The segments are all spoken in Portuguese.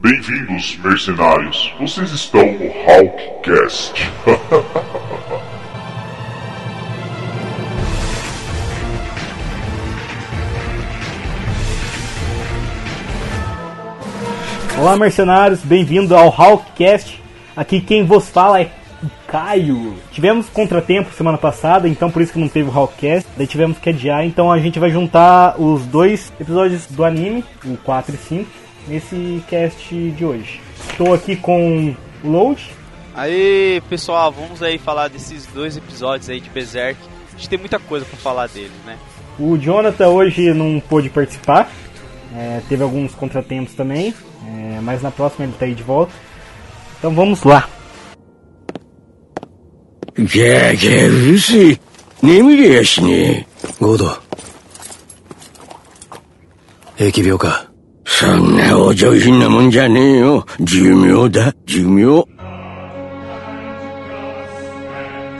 Bem-vindos, mercenários. Vocês estão no Hawkcast. Olá, mercenários, bem-vindo ao Hawkcast. Aqui quem vos fala é o Caio. Tivemos contratempo semana passada, então por isso que não teve o Hawkcast. Daí tivemos que adiar, então a gente vai juntar os dois episódios do anime, o 4 e 5, nesse cast de hoje. Estou aqui com o Load. Aí, pessoal, vamos aí falar desses dois episódios aí de Berserk. A gente tem muita coisa para falar dele, né? O Jonathan hoje não pôde participar, é, teve alguns contratempos também, é, mas na próxima ele tá aí de volta. Então vamos lá. Que que é você? Nem me 疫病か。そんなお上品なもんじゃねえよ。寿命だ、寿命。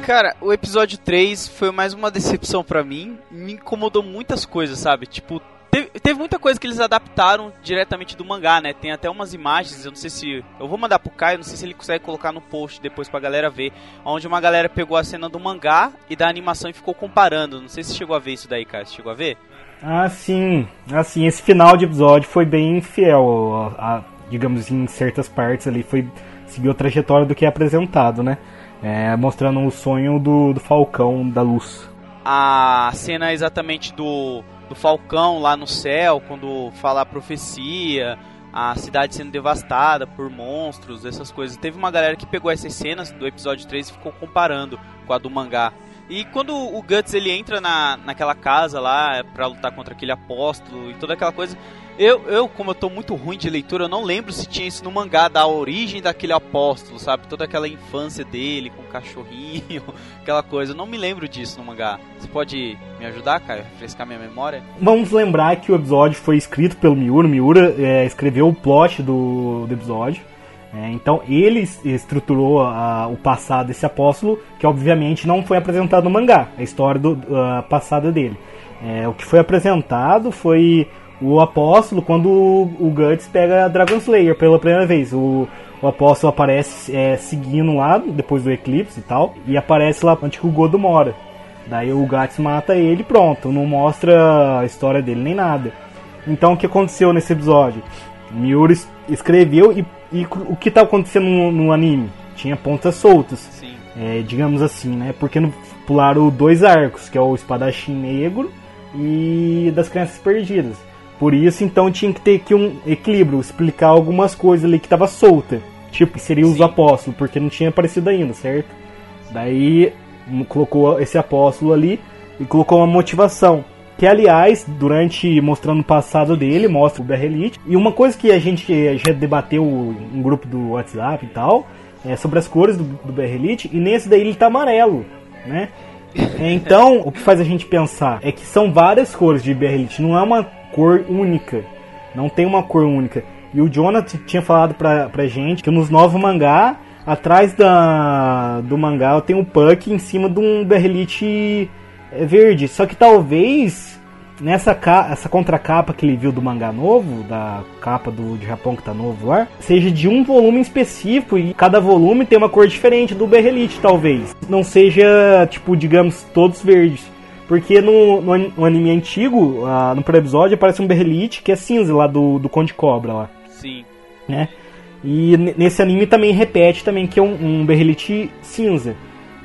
Cara, o episódio 3 foi mais uma decepção pra mim. Me incomodou muitas coisas, sabe? Tipo, teve, teve muita coisa que eles adaptaram diretamente do mangá, né? Tem até umas imagens, eu não sei se. Eu vou mandar pro Caio, não sei se ele consegue colocar no post depois pra galera ver. Onde uma galera pegou a cena do mangá e da animação e ficou comparando. Não sei se chegou a ver isso daí, Caio. Você chegou a ver? Ah, sim. Assim, esse final de episódio foi bem fiel, a, a- digamos, em certas partes ali, foi seguiu a trajetória do que é apresentado, né? É, mostrando o sonho do, do Falcão da Luz. a cena exatamente do, do Falcão lá no céu, quando fala a profecia, a cidade sendo devastada por monstros, essas coisas. Teve uma galera que pegou essas cenas do episódio 3 e ficou comparando com a do mangá. E quando o Guts ele entra na, naquela casa lá pra lutar contra aquele apóstolo e toda aquela coisa, eu, eu, como eu tô muito ruim de leitura, eu não lembro se tinha isso no mangá, da origem daquele apóstolo, sabe? Toda aquela infância dele com o cachorrinho, aquela coisa. Eu não me lembro disso no mangá. Você pode me ajudar, Caio? Refrescar minha memória? Vamos lembrar que o episódio foi escrito pelo Miura. Miura é, escreveu o plot do, do episódio. É, então ele es- estruturou o passado desse apóstolo, que obviamente não foi apresentado no mangá, a história do passada dele. É, o que foi apresentado foi o apóstolo quando o, o Guts pega Dragon Slayer pela primeira vez. O, o apóstolo aparece é, seguindo lá depois do eclipse e tal, e aparece lá onde o Godo mora. Daí o Guts mata ele pronto, não mostra a história dele nem nada. Então o que aconteceu nesse episódio? Miura es- escreveu e, e o que tá acontecendo no, no anime? Tinha pontas soltas, é, digamos assim, né? Porque não pularam dois arcos, que é o espadachim negro e das crianças perdidas. Por isso, então, tinha que ter aqui um equilíbrio, explicar algumas coisas ali que tava solta. Tipo, que seria os apóstolos, porque não tinha aparecido ainda, certo? Daí colocou esse apóstolo ali e colocou uma motivação. Que aliás, durante mostrando o passado dele, mostra o Berrelite. E uma coisa que a gente já debateu em grupo do WhatsApp e tal, é sobre as cores do, do Berrelite, e nesse daí ele tá amarelo, né? Então, o que faz a gente pensar é que são várias cores de Berrelite, não é uma cor única. Não tem uma cor única. E o Jonathan tinha falado pra, pra gente que nos novos mangá, atrás da, do mangá tem um Puck em cima de um Berrelite é, verde. Só que talvez nessa ca essa contracapa que ele viu do mangá novo, da capa do de Japão que tá novo lá, seja de um volume específico e cada volume tem uma cor diferente do Berrelite, talvez. Não seja, tipo, digamos, todos verdes. Porque no, no, no anime antigo, ah, no primeiro episódio, aparece um Berrelite que é cinza lá do, do Conde Cobra lá Sim. né? E nesse anime também repete também que é um, um Berrelite cinza.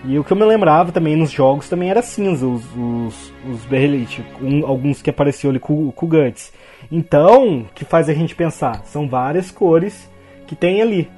E o que eu me lembrava também nos jogos também era cinza, os, os, os Berrelite, um- alguns que apareciam ali com, com Guts. Então, o que faz a gente pensar? São várias cores que tem ali,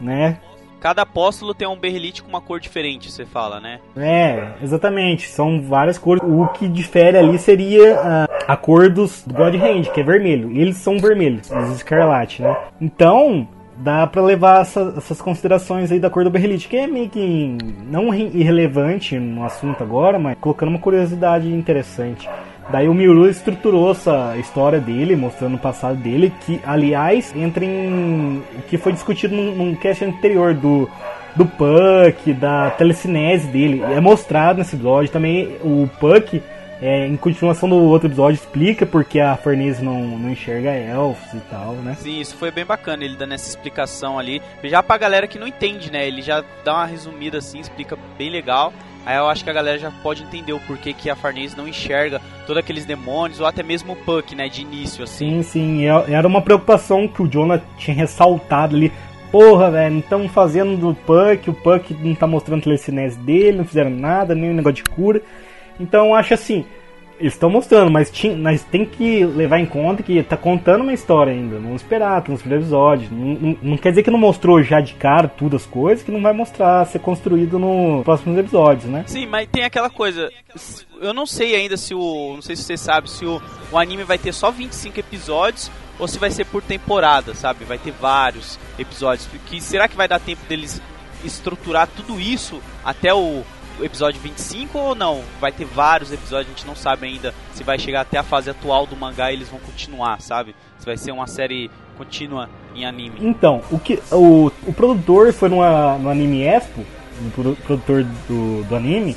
né? Cada apóstolo tem um berrelite com uma cor diferente, você fala, né? É, exatamente. São várias cores. O que difere ali seria a, a cor dos do God Hand, que é vermelho. Eles são vermelhos, os escarlate, né? Então, dá pra levar essa- essas considerações aí da cor do Berrelite, que é meio que não irrelevante no assunto agora, mas colocando uma curiosidade interessante. Daí o Miuru estruturou essa história dele, mostrando o passado dele, que aliás entra em que foi discutido num, num cast anterior do do Puck, da telecinese dele. É mostrado nesse episódio também o Puck É, em continuação do outro episódio, explica porque a Farnese não, não enxerga elfos e tal, né? Sim, isso foi bem bacana, ele dando essa explicação ali. Já pra galera que não entende, né? Ele já dá uma resumida assim, explica bem legal. Aí eu acho que a galera já pode entender o porquê que a Farnese não enxerga todos aqueles demônios, ou até mesmo o Puck, né, de início, assim. Sim, sim, é, era uma preocupação que o Jonah tinha ressaltado ali. Porra, velho, não estão fazendo do Puck, o Puck não tá mostrando telecinese dele, não fizeram nada, nem negócio de cura. Então acho assim, estão mostrando, mas, mas tem que levar em conta que tá contando uma história ainda. Vamos esperar, tem uns episódios. Não, não, não, quer dizer que não mostrou já de cara tudo as coisas, que não vai mostrar, ser construído nos próximos episódios, né? Sim, mas tem aquela coisa. Eu não sei ainda se o. Não sei se você sabe se o, o anime vai ter só 25 episódios ou se vai ser por temporada, sabe? Vai ter vários episódios. Porque será que vai dar tempo deles estruturar tudo isso até o episódio 25 ou não? Vai ter vários episódios, a gente não sabe ainda se vai chegar até a fase atual do mangá e eles vão continuar, sabe? Se vai ser uma série contínua em anime. Então, o que o, o produtor foi numa, no Anime Expo, o produtor do, do anime,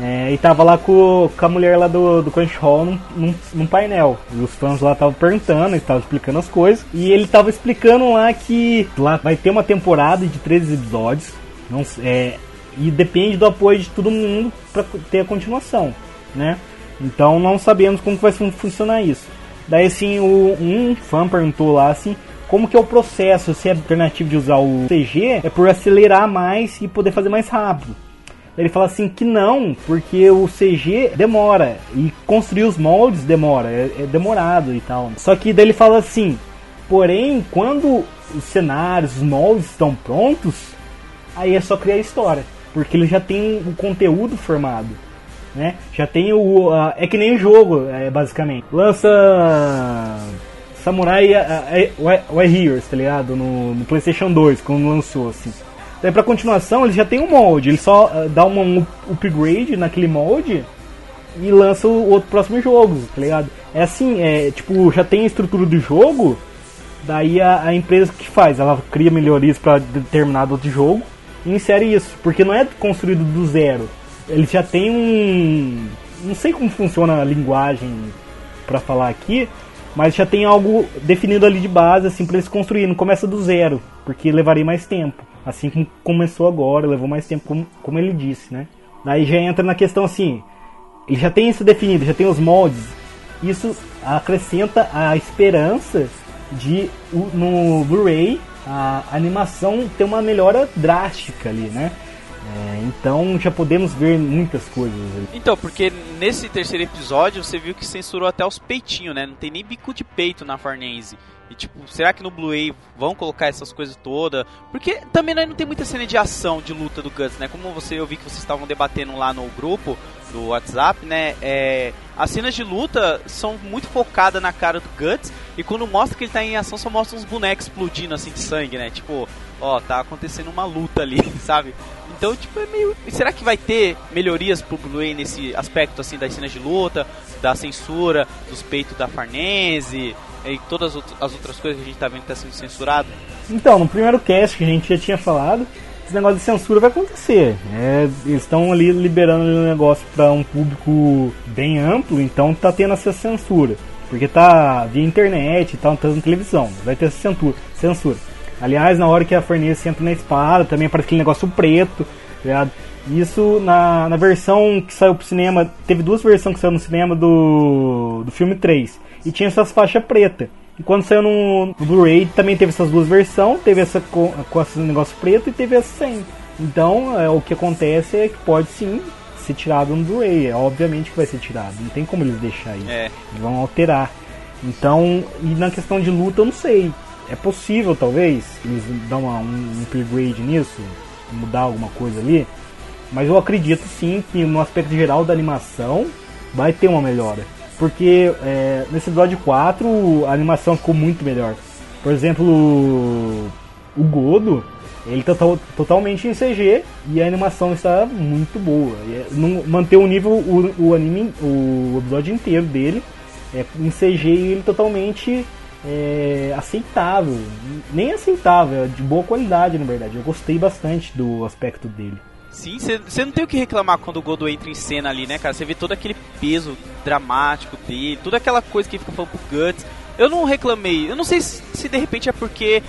é, e tava lá com, com a mulher lá do, do Crunchyroll num, num, num painel. E os fãs lá estavam perguntando, estavam explicando as coisas. E ele tava explicando lá que lá vai ter uma temporada de 13 episódios. Não, é, e depende do apoio de todo mundo para ter a continuação, né? Então não sabemos como vai funcionar isso. Daí assim, o, um fã perguntou lá assim, como que é o processo, se é alternativo de usar o CG, é por acelerar mais e poder fazer mais rápido. Ele fala assim que não, porque o CG demora e construir os moldes demora, é, é demorado e tal. Só que daí ele fala assim, porém, quando os cenários, os moldes estão prontos, aí é só criar história porque ele já tem o conteúdo formado. Né? Já tem o. Uh, é que nem o jogo, é, basicamente. Lança. Samurai Warriors, tá ligado? No, no, PlayStation 2, quando lançou, assim. Daí pra continuação, ele já tem um molde, ele só uh, dá um upgrade naquele molde e lança o outro próximo jogo, tá ligado? É assim, é tipo, já tem a estrutura do jogo, daí a, a empresa que faz, ela cria melhorias para determinado outro jogo insere isso, porque não é construído do zero. Ele já tem um. Não sei como funciona a linguagem para falar aqui, mas já tem algo definido ali de base, assim, para eles construírem. Não começa do zero, porque levaria mais tempo. Assim como começou agora, levou mais tempo, como, como ele disse, né? Daí já entra na questão assim: ele já tem isso definido, já tem os moldes. Isso acrescenta a esperança de no Blu-ray a animação tem uma melhora drástica ali, né? É, então já podemos ver muitas coisas. Ali. Então, porque nesse terceiro episódio você viu que censurou até os peitinhos, né? Não tem nem bico de peito na Farnese. E tipo, será que no Blu-ray vão colocar essas coisas todas? Porque também não tem muita cena de ação, de luta do Guts, né? Como você eu vi que vocês estavam debatendo lá no grupo do WhatsApp, né? É, as cenas de luta são muito focadas na cara do Guts e quando mostra que ele tá em ação só mostra uns bonecos explodindo assim de sangue, né? Tipo, ó, tá acontecendo uma luta ali, sabe? Então, tipo, é meio. Será que vai ter melhorias pro Blu-ray nesse aspecto assim das cenas de luta, da censura, dos peitos da Farnese? E todas as outras coisas que a gente tá vendo que tá sendo censurado? Então, no primeiro cast que a gente já tinha falado, esse negócio de censura vai acontecer. É, eles estão ali liberando o negócio para um público bem amplo, então tá tendo essa censura. Porque tá via internet tá na televisão. Vai ter essa censura. censura. Aliás, na hora que a Farnese entra na espada, também aparece aquele negócio preto, tá ligado? Isso na, na versão que saiu pro cinema, teve duas versões que saiu no cinema do, do filme 3 e tinha essas faixas preta. E quando saiu no, no Blu-ray também teve essas duas versões, teve essa com, com esse negócio preto e teve essa sem. Então é, o que acontece é que pode sim ser tirado no Blu-ray, é, obviamente que vai ser tirado, não tem como eles deixar isso, é. eles vão alterar. Então, e na questão de luta eu não sei, é possível talvez eles dar uma, um upgrade nisso, mudar alguma coisa ali, mas eu acredito sim que no aspecto geral da animação vai ter uma melhora. Porque é, nesse episódio 4 a animação ficou muito melhor. Por exemplo, o, Godo, ele tá totalmente em CG e a animação está muito boa. É, manter o nível, o, o anime, o episódio inteiro dele é, em CG e ele totalmente é, aceitável. Nem aceitável, é de boa qualidade na verdade. Eu gostei bastante do aspecto dele. Sim, você não tem o que reclamar quando o Godo entra em cena ali, né, cara? Você vê todo aquele peso dramático dele, toda aquela coisa que ele fica falando pro Guts. Eu não reclamei, eu não sei se, se de repente é porque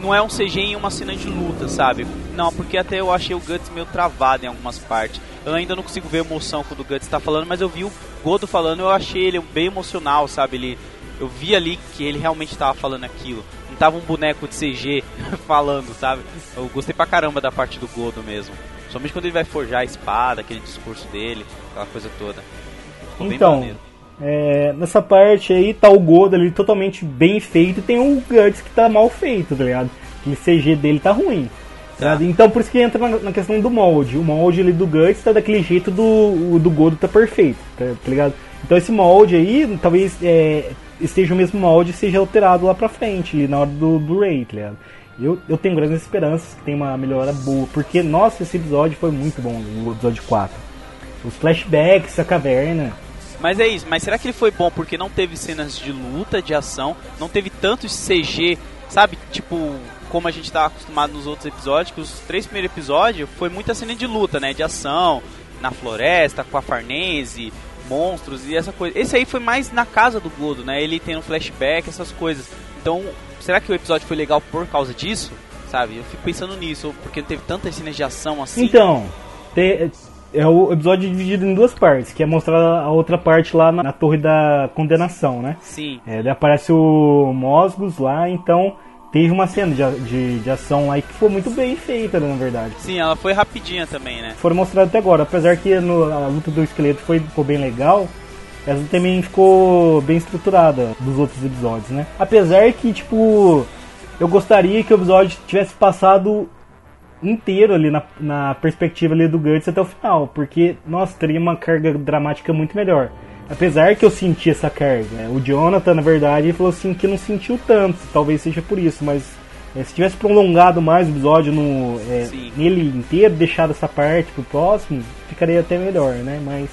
não é um CG em uma cena de luta, sabe? Não, porque até eu achei o Guts meio travado em algumas partes. Eu ainda não consigo ver emoção quando o Guts tá falando, mas eu vi o Godo falando, eu achei ele bem emocional, sabe? Ele, eu vi ali que ele realmente tava falando aquilo. Não tava um boneco de CG falando, sabe? Eu gostei pra caramba da parte do Godo mesmo. Somente quando ele vai forjar a espada, aquele discurso dele, aquela coisa toda. Ficou então, é, nessa parte aí tá o Godo ali totalmente bem feito e tem o Guts que tá mal feito, tá ligado? o CG dele tá ruim. Tá. Então por isso que entra na, na, questão do molde. O molde ali do Guts tá daquele jeito do, do Godo tá perfeito, tá, tá ligado? Então esse molde aí, talvez é, esteja o mesmo molde e seja alterado lá pra frente, na hora do, do Ray, tá ligado? Eu, eu tenho grandes esperanças que tem uma melhora boa, porque, nossa, esse episódio foi muito bom, o episódio 4. Os flashbacks, a caverna. Mas é isso, mas será que ele foi bom porque não teve cenas de luta, de ação, não teve tanto CG, sabe? Tipo, como a gente tá acostumado nos outros episódios, que os três primeiros episódios foi muita cena de luta, né? De ação, na floresta, com a Farnese, monstros e essa coisa. Esse aí foi mais na casa do Godo, né? Ele tem um flashback, essas coisas. Então, será que o episódio foi legal por causa disso? Sabe? Eu fico pensando nisso, porque teve tantas cenas de ação assim. Então, te, é o episódio dividido em duas partes, que é mostrar a outra parte lá na, na Torre da Condenação, né? Sim. É, aparece o Mosgos lá, então teve uma cena de, de, de, ação lá que foi muito bem feita, na verdade. Sim, ela foi rapidinha também, né? Foram mostradas até agora, apesar que no, a luta do esqueleto foi, ficou bem legal, essa também ficou bem estruturada dos outros episódios, né? Apesar que, tipo, eu gostaria que o episódio tivesse passado inteiro ali na, na perspectiva ali do Guts até o final, porque, nossa, teria uma carga dramática muito melhor. Apesar que eu senti essa carga. Né? O Jonathan, na verdade, falou assim que não sentiu tanto, talvez seja por isso, mas é, se tivesse prolongado mais o episódio no, é, nele inteiro, deixado essa parte pro próximo, ficaria até melhor, né? Mas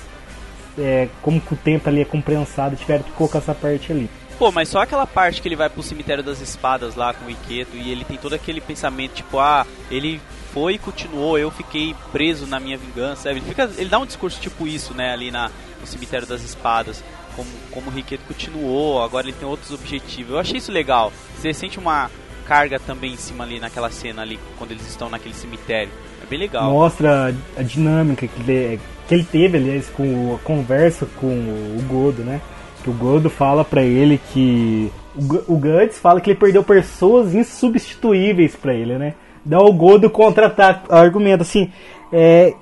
é, como que o tempo ali é compensado, tiveram que colocar essa parte ali. Pô, mas só aquela parte que ele vai pro cemitério das espadas lá com o Iketo e ele tem todo aquele pensamento, tipo, ah, ele foi e continuou, eu fiquei preso na minha vingança. Ele, fica, ele dá um discurso tipo isso, né, ali na, no cemitério das espadas. Como, como o Riqueto continuou, agora ele tem outros objetivos. Eu achei isso legal. Você sente uma carga também em cima ali naquela cena ali, quando eles estão naquele cemitério. É bem legal. Mostra a dinâmica que ele, que ele teve, aliás, com a conversa com o Godo, né? Que o Godo fala para ele que. O, Guts fala que ele perdeu pessoas insubstituíveis para ele, né? Dá o Godo contra-ataque, argumento assim. É,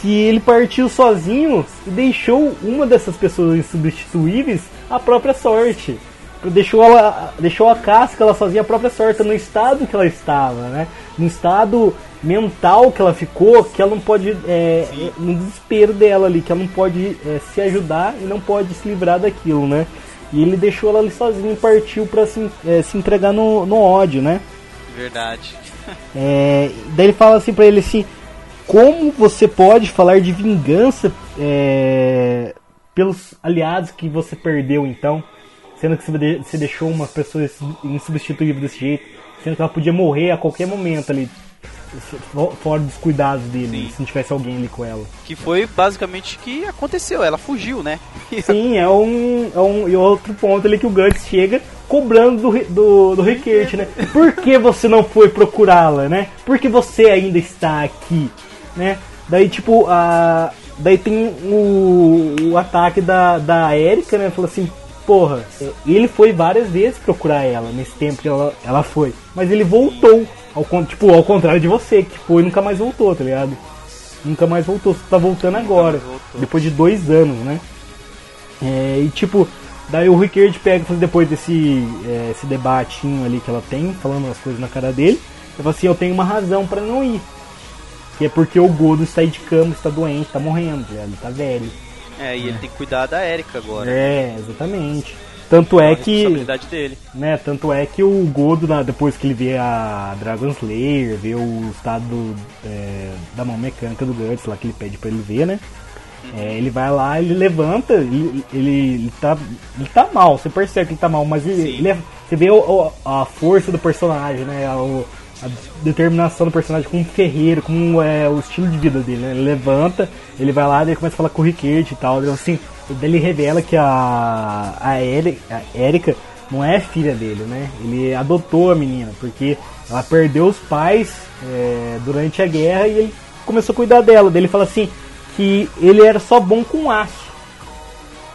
que ele partiu sozinho e deixou uma dessas pessoas insubstituíveis à própria sorte. Deixou, ela, deixou a casca ela sozinha à própria sorte, no estado que ela estava, né? No estado mental que ela ficou, que ela não pode. É, é, no desespero dela ali, que ela não pode é, se ajudar e não pode se livrar daquilo, né? E ele deixou ela ali sozinho e partiu para se, é, se entregar no, no ódio, né? Verdade. é, daí ele fala assim pra ele assim: Como você pode falar de vingança é, pelos aliados que você perdeu então? Sendo que você deixou uma pessoa insubstituível desse jeito, sendo que ela podia morrer a qualquer momento ali fora dos cuidados dele, Sim. se não tivesse alguém ali com ela. Que foi basicamente o que aconteceu, ela fugiu, né? Sim, é um, é um e outro ponto ali que o Guts chega cobrando do, do, do né? Por que você não foi procurá-la, né? Por que você ainda está aqui, né? Daí, tipo, a... Daí tem o, o ataque da, da Erika, né? Falou assim, porra, ele foi várias vezes procurar ela nesse tempo que ela, ela foi. Mas ele voltou. Ao, tipo, ao contrário de você, que foi e nunca mais voltou, tá ligado? Nunca mais voltou, você tá voltando agora. Depois de dois anos, né? É, e tipo, daí o Rickard pega depois desse é, esse debatinho ali que ela tem, falando as coisas na cara dele. Ele fala assim, eu tenho uma razão para não ir. Que é porque o Godo está aí de cama, está doente, está morrendo, tá ele tá velho. É, e ele tem que cuidar da Erika agora. É, exatamente. Tanto é, é que. Responsabilidade dele. Né, tanto é que o Godo, depois que ele vê a Dragon Slayer, vê o estado é, da mão mecânica do Guts lá que ele pede pra ele ver, né? Uhum. É, ele vai lá, ele levanta, ele, ele, ele, tá, ele tá mal, você percebe que ele tá mal, mas ele, ele você vê o, a força do personagem, né? O, a determinação do personagem como um ferreiro, como é o estilo de vida dele, né? Ele levanta, ele vai lá e começa a falar com o Rickert e tal. Então, assim, ele revela que a, a, Erika, a Erika não é filha dele, né? Ele adotou a menina, porque ela perdeu os pais é, durante a guerra e ele começou a cuidar dela. Daí ele fala assim que ele era só bom com aço.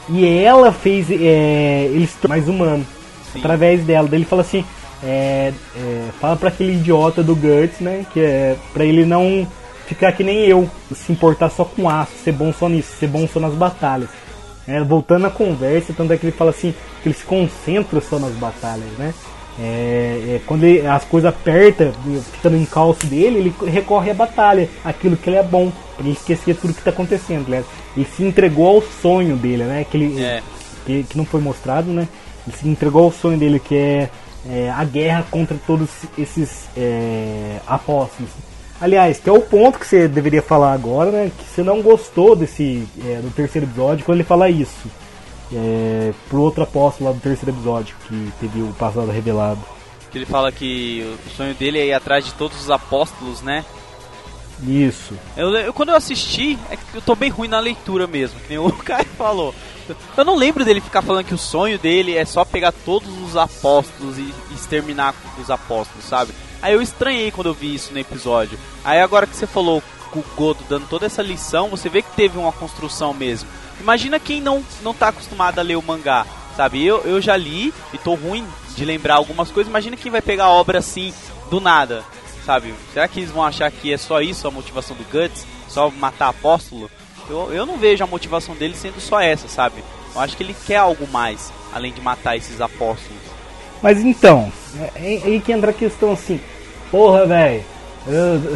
E ela fez é, ele se tornar mais humano Sim. através dela. Daí ele fala assim, é, é, fala para aquele idiota do Guts, né, que é para ele não ficar que nem eu, se importar só com aço, ser bom só nisso, ser bom só nas batalhas. É, voltando à conversa, tanto é que ele fala assim, que ele se concentra só nas batalhas, né? É, é, quando ele, as coisas apertam, fica no encalço dele, ele recorre à batalha, aquilo que ele é bom, para ele esquecer tudo que está acontecendo. Né? Ele se entregou ao sonho dele, né? Que, ele, é. que, que, não foi mostrado, né? Ele se entregou ao sonho dele, que é, é a guerra contra todos esses é, apóstolos. Aliás, que é o ponto que você deveria falar agora, né? Que você não gostou desse é, do terceiro episódio quando ele fala isso é, pro outro apóstolo lá do terceiro episódio, que teve o passado revelado. Que ele fala que o sonho dele é ir atrás de todos os apóstolos, né? Isso. Eu, eu, quando eu assisti, é que eu tô bem ruim na leitura mesmo, que nem o cara falou. Eu não lembro dele ficar falando que o sonho dele é só pegar todos os apóstolos e, e exterminar os apóstolos, sabe? Aí eu estranhei quando eu vi isso no episódio. Aí agora que você falou com o Godo dando toda essa lição, você vê que teve uma construção mesmo. Imagina quem não, não tá acostumado a ler o mangá, sabe? Eu, eu já li e tô ruim de lembrar algumas coisas. Imagina quem vai pegar a obra assim, do nada, sabe? Será que eles vão achar que é só isso a motivação do Guts? Só matar apóstolo? Eu, eu não vejo a motivação dele sendo só essa, sabe? Eu acho que ele quer algo mais, além de matar esses apóstolos. Mas então, é, é aí que entra a questão assim, porra, velho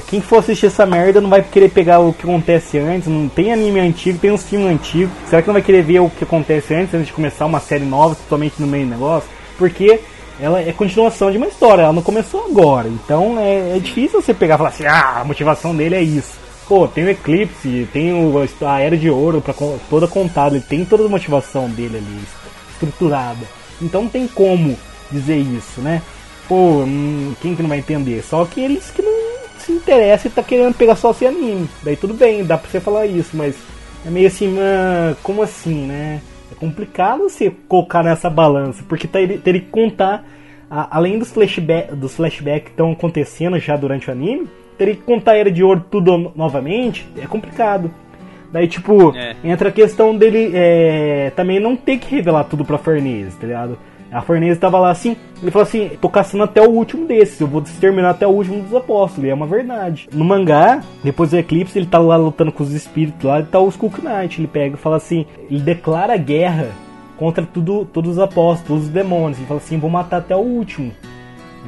quem for assistir essa merda não vai querer pegar o que acontece antes. Não tem anime antigo, tem uns filmes antigos. Será que não vai querer ver o que acontece antes, antes de começar uma série nova, totalmente no meio do negócio? Porque ela é continuação de uma história, ela não começou agora. Então é, é difícil você pegar e falar assim: ah, a motivação dele é isso. Pô, tem o Eclipse, tem o, a Era de Ouro pra, toda contada, ele tem toda a motivação dele ali, estruturada. Então não tem como dizer isso, né? Pô, hum, quem que não vai entender? Só que eles que não se interessa e tá querendo pegar só esse anime. Daí tudo bem, dá pra você falar isso, mas é meio assim, uh, como assim, né? Complicado você colocar nessa balança, porque tá, teria que contar, a, além dos flashbacks dos flashback que estão acontecendo já durante o anime, teria que contar a Era de Ouro tudo novamente, é complicado. Daí, tipo, é. entra a questão dele é, também não ter que revelar tudo pra Farnese, tá ligado? A Forneza estava lá assim, ele falou assim: tô caçando até o último desses, eu vou exterminar até o último dos apóstolos, e é uma verdade. No mangá, depois do eclipse, ele tá lá lutando com os espíritos lá, e tá o Skull Knight, ele pega e fala assim: ele declara guerra contra tudo, todos os apóstolos, os demônios, ele fala assim: vou matar até o último.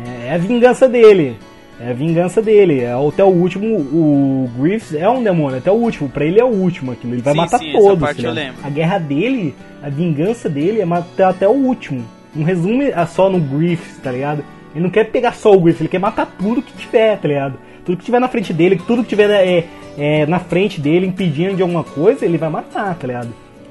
É, é a vingança dele. É a vingança dele. É, até o último, o Griffiths é um demônio, até o último. Pra ele é o último aquilo. Ele vai sim, matar sim, todos. A guerra dele, a vingança dele é matar até o último. Não resume só no Griffith, tá ligado? Ele não quer pegar só o Griffith, ele quer matar tudo que tiver, tá ligado? Tudo que tiver na frente dele, tudo que tiver é, é, na frente dele impedindo de alguma coisa, ele vai matar, tá ligado?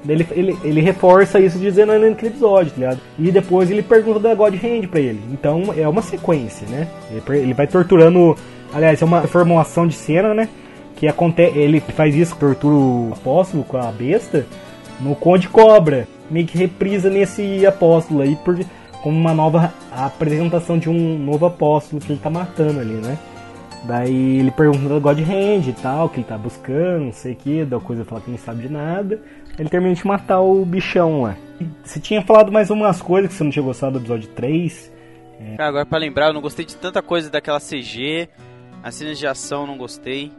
Ele, ele, ele reforça isso dizendo naquele episódio, tá ligado? E depois ele pergunta da God Hand pra ele. Então é uma sequência, né? Ele, ele vai torturando. Aliás, é uma formulação de cena, né? Que acontece. Ele faz isso, tortura o apóstolo com a besta no Conde Cobra meio que reprisa nesse apóstolo aí, por, como uma nova apresentação de um novo apóstolo que ele tá matando ali, né? Daí ele pergunta do God Hand e tal, que ele tá buscando, não sei o que, da coisa fala que não sabe de nada. Ele termina de matar o bichão lá. Você tinha falado mais umas coisas que você não tinha gostado do episódio 3. É... Cara, agora pra lembrar, eu não gostei de tanta coisa daquela CG. As cenas de ação não gostei.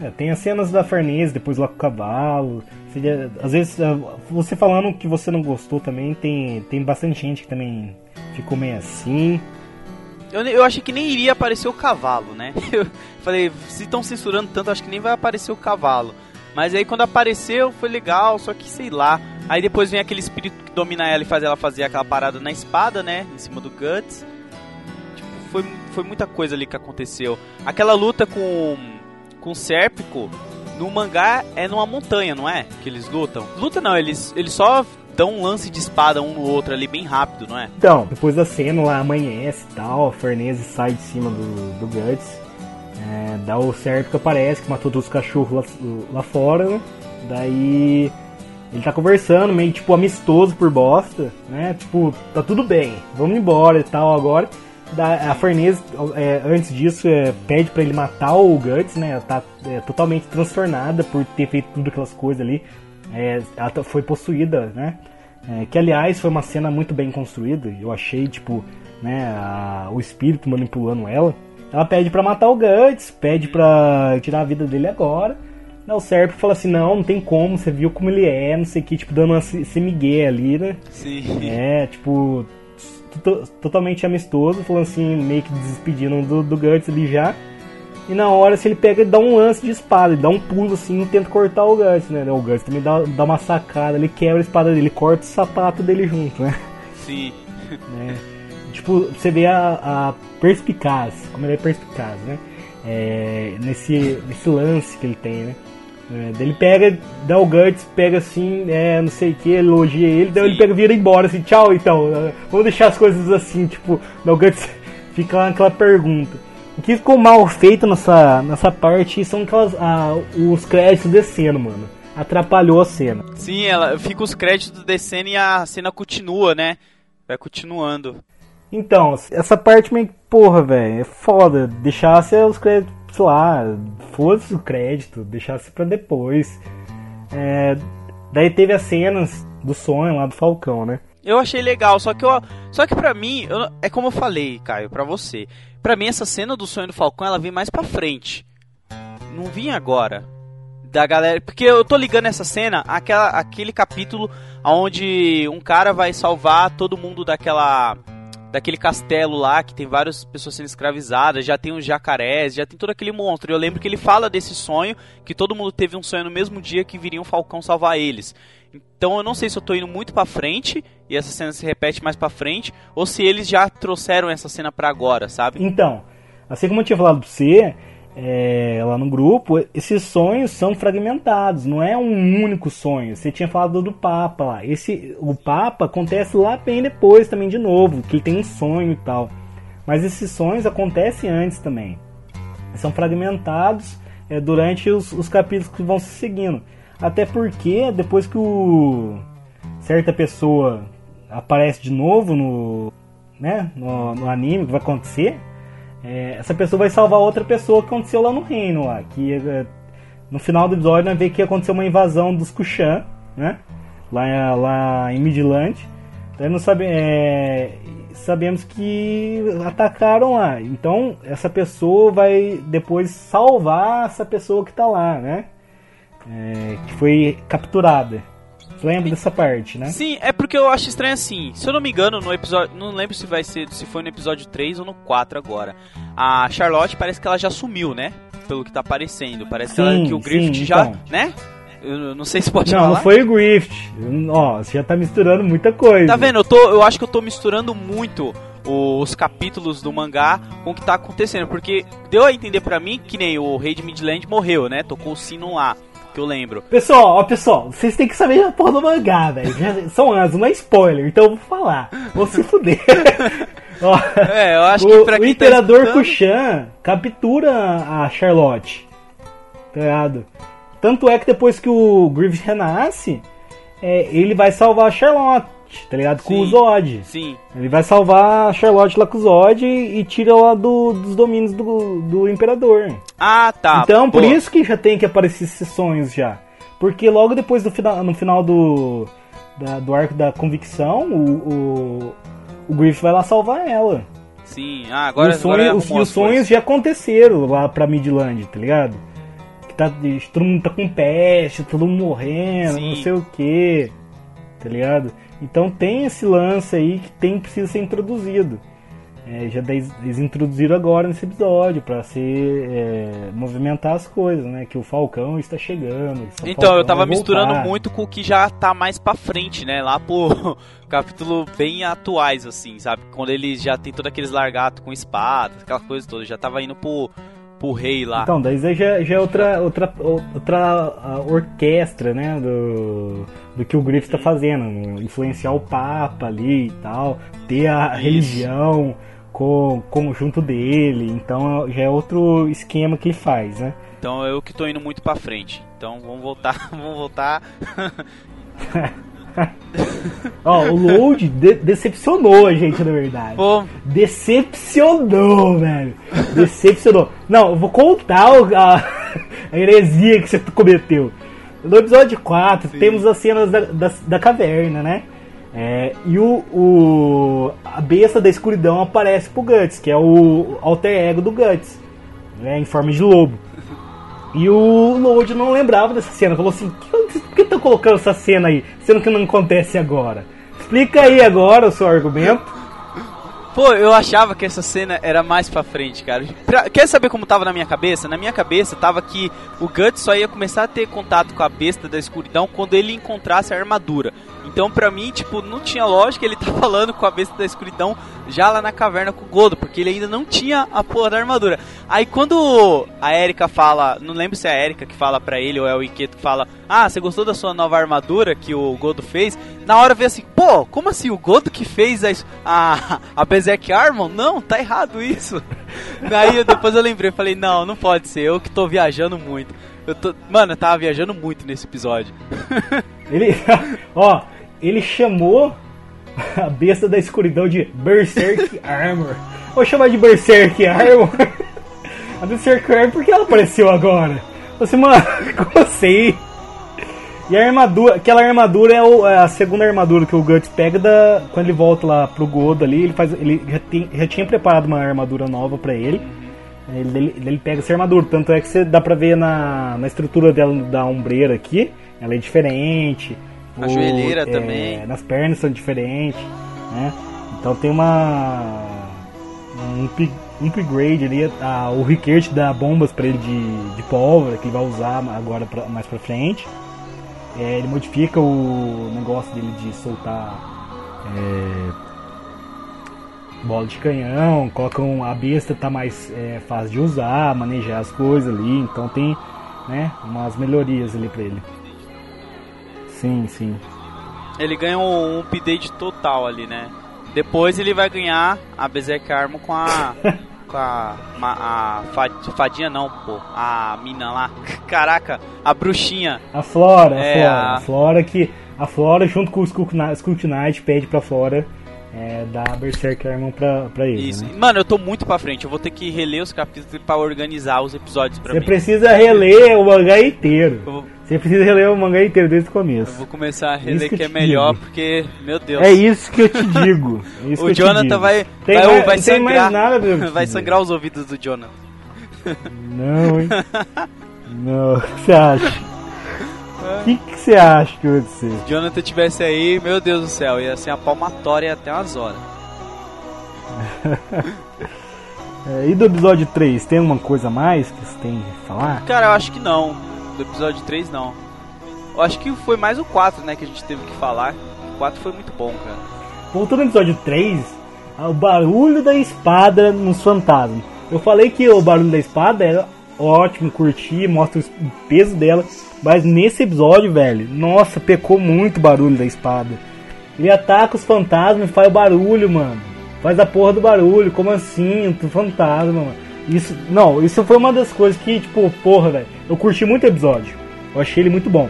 É, tem as cenas da Farnese, depois lá com o cavalo. Às vezes, é, você falando que você não gostou também, tem, tem bastante gente que também ficou meio assim. Eu, eu achei que nem iria aparecer o cavalo, né? Eu falei, se estão censurando tanto, acho que nem vai aparecer o cavalo. Mas aí quando apareceu, foi legal, só que sei lá. Aí depois vem aquele espírito que domina ela e faz ela fazer aquela parada na espada, né? Em cima do Guts. Tipo, foi, foi muita coisa ali que aconteceu. Aquela luta com com Sérpico, no mangá é numa montanha, não é? Que eles lutam. Luta não, eles, eles só dão um lance de espada um no outro ali bem rápido, não é? Então, depois da cena lá amanhece e tal, a Farnese sai de cima do, do Guts. É, dá o que aparece, que matou todos os cachorros lá, lá fora, né? Daí ele tá conversando, meio tipo amistoso por bosta, né? Tipo, tá tudo bem, vamos embora e tal agora. A Farnese, é, antes disso, é, pede para ele matar o Guts, né? Ela tá é, totalmente transtornada por ter feito tudo aquelas coisas ali. É, ela tá, foi possuída, né? É, que aliás foi uma cena muito bem construída. Eu achei, tipo, né, a, o espírito manipulando ela. Ela pede para matar o Guts, pede para tirar a vida dele agora. O Serp fala assim, não, não tem como, você viu como ele é, não sei o que, tipo, dando uma semigué ali, né? Sim. É, tipo, totalmente amistoso, falando assim, meio que despedindo do, do Guts ali já. E na hora, se ele pega, ele dá um lance de espada, ele dá um pulo assim e tenta cortar o Guts, né? O Guts também dá, dá uma sacada, ele quebra a espada dele, corta o sapato dele junto, né? Sim. É, tipo, você vê a, a perspicaz, como ele é perspicaz, né? É, nesse, nesse lance que ele tem, né? É, ele pega, dá o Guts, pega assim, é, não sei o que, elogia ele, daí ele pega vira embora, assim, tchau então, vamos deixar as coisas assim, tipo, o Guts fica aquela pergunta. O que ficou mal feito nessa, nessa parte são aquelas, ah, os créditos descendo, mano. Atrapalhou a cena. Sim, ela fica os créditos descendo e a cena continua, né? Vai continuando. Então, essa parte meio que, porra, velho, é foda. Deixasse os créditos sei lá, fosse o crédito, deixasse para depois. É, daí teve as cenas do sonho lá do Falcão, né? Eu achei legal, só que eu, só que para mim, eu, é como eu falei, Caio, para você. Para mim essa cena do sonho do Falcão, ela vem mais para frente. Não vinha agora. Da galera, porque eu tô ligando essa cena aquele capítulo onde um cara vai salvar todo mundo daquela daquele castelo lá que tem várias pessoas sendo escravizadas, já tem os jacarés, já tem todo aquele monstro. Eu lembro que ele fala desse sonho, que todo mundo teve um sonho no mesmo dia que viria um falcão salvar eles. Então eu não sei se eu tô indo muito para frente e essa cena se repete mais para frente ou se eles já trouxeram essa cena para agora, sabe? Então, assim como eu tinha falado pra você, é, lá no grupo, esses sonhos são fragmentados, não é um único sonho. Você tinha falado do Papa lá. Esse, o Papa acontece lá bem depois também de novo, que ele tem um sonho e tal. Mas esses sonhos acontecem antes também. São fragmentados é, durante os, os capítulos que vão se seguindo. Até porque depois que o certa pessoa aparece de novo no, né, no, no anime, que vai acontecer, é, essa pessoa vai salvar outra pessoa que aconteceu lá no reino lá. Que é, no final do episódio nós vemos que aconteceu uma invasão dos Kushan, né? Lá, lá em Midland. Então não sabe, é, sabemos que atacaram lá. Então essa pessoa vai depois salvar essa pessoa que está lá, né? É, que foi capturada. Lembra dessa parte, né? Sim, é porque eu acho estranho assim. Se eu não me engano, no episódio. Não lembro se vai ser. Se foi no episódio 3 ou no 4 agora. A Charlotte parece que ela já sumiu, né? Pelo que tá aparecendo. Parece sim, que, ela, que o Griffith sim, já. Então. né? Eu não sei se pode não, falar. Não, foi o Griffith. Ó, você já tá misturando muita coisa. Tá vendo? Eu, tô, eu acho que eu tô misturando muito os capítulos do mangá com o que tá acontecendo. Porque deu a entender para mim que nem o Rei de Midland morreu, né? Tocou o sino lá que eu lembro. Pessoal, ó, pessoal, vocês têm que saber a porra do mangá, velho. São anos, não é spoiler, então eu vou falar. Vou se fuder. ó, é, eu acho o, que pra quem O tá Imperador tá Kushan captura a Charlotte. Tá ligado? Tanto é que depois que o Grievous renasce, é, ele vai salvar a Charlotte tá ligado? Com sim, o Zod. Sim. Ele vai salvar a Charlotte lá com o Zod e, e tira ela do, dos domínios do, do Imperador. Ah, tá. Então, por isso que já tem que aparecer esses sonhos já. Porque logo depois do final, no final do, da, do arco da convicção, o, o, o Griff vai lá salvar ela. Sim, ah, agora, e os, sonhos, agora os, os sonhos já aconteceram lá pra Midland, tá ligado? Que tá, todo mundo tá com peste, todo mundo morrendo, Sim. não sei o que, tá ligado? Então tem esse lance aí que tem precisa ser introduzido. É, já eles introduziram agora nesse episódio para ser é, movimentar as coisas, né? Que o Falcão está chegando. Então Falcão eu tava misturando muito com o que já tá mais para frente, né? Lá pro capítulo bem atuais, assim, sabe? Quando ele já tem todos aqueles largatos com espada, aquela coisa toda, já tava indo pro pro rei lá. Então, daí já, já é outra, outra, outra orquestra, né? Do, do que o Griffith está fazendo. Influenciar o Papa ali e tal. Ter a Isso. religião com, com junto dele. Então já é outro esquema que ele faz, né? Então eu que tô indo muito pra frente. Então vamos voltar, vamos voltar. Ó, o Load de decepcionou a gente, na verdade. Pô. Decepcionou, velho. Decepcionou. Não, eu vou contar a, a heresia que você cometeu. No episódio 4, Sim. temos as cenas da, da, da caverna, né? É, e o, o, a besta da escuridão aparece pro Guts, que é o alter ego do Guts, né, em forma de lobo. E o Load não lembrava dessa cena. Falou assim: por que estão colocando essa cena aí, sendo que não acontece agora? Explica aí agora o seu argumento. Pô, eu achava que essa cena era mais pra frente, cara. Pra, quer saber como tava na minha cabeça? Na minha cabeça tava que o Guts só ia começar a ter contato com a besta da escuridão quando ele encontrasse a armadura. Então, pra mim, tipo, não tinha lógica ele tá falando com a besta da escuridão já lá na caverna com o Godo, porque ele ainda não tinha a porra da armadura. Aí quando a Erika fala, não lembro se é a Erika que fala pra ele ou é o Iketo que fala: "Ah, você gostou da sua nova armadura que o Godo fez?" Na hora vê assim: "Pô, como assim o Godo que fez a a, a Berserk Armor? Não, tá errado isso." Daí depois eu lembrei, falei: "Não, não pode ser, eu que tô viajando muito." Eu tô, mano, eu tava viajando muito nesse episódio. Ele, ó, ele chamou a besta da escuridão de Berserk Armor. Vou chamar de Berserk Armor. A Berserk Armor porque ela apareceu agora. Você, mano, como assim? E a armadura, aquela armadura é, o, é, a segunda armadura que o Guts pega da, quando ele volta lá pro Godo ali. Ele, faz, ele já, tem, já tinha preparado uma armadura nova para ele. Ele, ele, ele, pega essa armadura. Tanto é que você dá pra ver na, na estrutura dela da ombreira aqui. Ela é diferente. A o, joelheira é, também. Nas pernas são diferentes, né? Então tem uma um, um upgrade ali, a, o Rickert dá bombas para ele de, de pólvora que ele vai usar agora pra, mais para frente. É, ele modifica o negócio dele de soltar é, bola de canhão, coloca um, a besta tá mais é, fácil de usar, manejar as coisas ali, então tem né, umas melhorias ali para ele. Sim, sim. Ele ganha um, um update total ali, né? Depois ele vai ganhar a Berserk Armor com a. com a. a, a fadinha não, pô. A mina lá. Caraca, a bruxinha. A Flora, é, a Flora. A... Flora que. A Flora junto com o Scoot Knight pede pra Flora é, da Berserk Armor pra, pra ele. Isso. Né? Mano, eu tô muito pra frente. Eu vou ter que reler os capítulos pra organizar os episódios pra Você mim. Você precisa reler o mangá inteiro. Vou... Você precisa reler o mangá inteiro desde o começo. Eu vou começar a reler que, que é melhor, digo. porque, meu Deus. É isso que eu te digo. É o Jonathan vai, tem vai, mais, vai sangrar. Nada vai sangrar os ouvidos do Jonathan. Não, hein? Não, o que você acha? O que, que você acha que vai acontecer? Se Jonathan tivesse aí, meu Deus do céu, ia ser uma palmatória até umas horas. é, e do episódio 3, tem alguma coisa a mais que você tem que falar? Cara, eu acho que não. Do episódio 3, não. Eu acho que foi mais o 4, né, que a gente teve que falar. O 4 foi muito bom, cara. Voltando ao episódio 3, o barulho da espada nos fantasmas. Eu falei que o barulho da espada era ótimo, curti, mostra o peso dela. Mas nesse episódio, velho, nossa, pecou muito barulho da espada. Ele ataca os fantasmas e faz barulho, mano. Faz a porra do barulho, como assim? Tu fantasma, mano. Isso, não, isso foi uma das coisas que, tipo, porra, velho. Eu curti muito o episódio. Eu achei ele muito bom.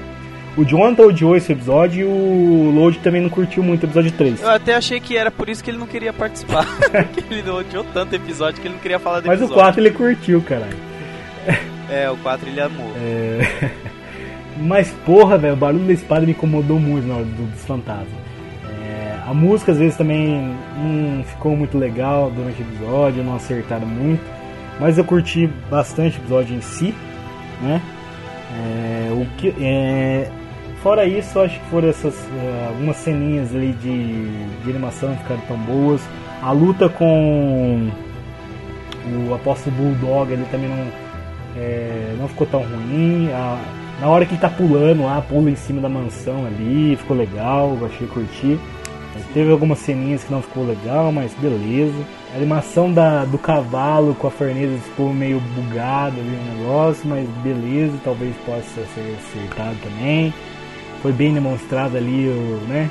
O Jonathan odiou esse episódio e o Load também não curtiu muito o episódio 3. Eu até achei que era por isso que ele não queria participar. que ele odiou tanto episódio que ele não queria falar do Mas episódio. O 4 ele curtiu, caralho. É, o 4 ele amou. É... Mas porra, velho, o barulho da espada me incomodou muito na hora do, dos fantasmas. É, a música às vezes também não ficou muito legal durante o episódio, não acertaram muito. Mas eu curti bastante o episódio em si, né? É, o que, é, fora isso, acho que foram essas uh, algumas ceninhas ali de, de animação que ficaram tão boas. A luta com o apóstolo Bulldog ali também não, é, não ficou tão ruim. A, na hora que ele tá pulando lá, pula em cima da mansão ali, ficou legal, achei curtir. Teve algumas ceninhas que não ficou legal, mas beleza. A animação da, do cavalo com a Farnesa ficou meio bugado ali o negócio, mas beleza, talvez possa ser acertado também. Foi bem demonstrado ali o, né,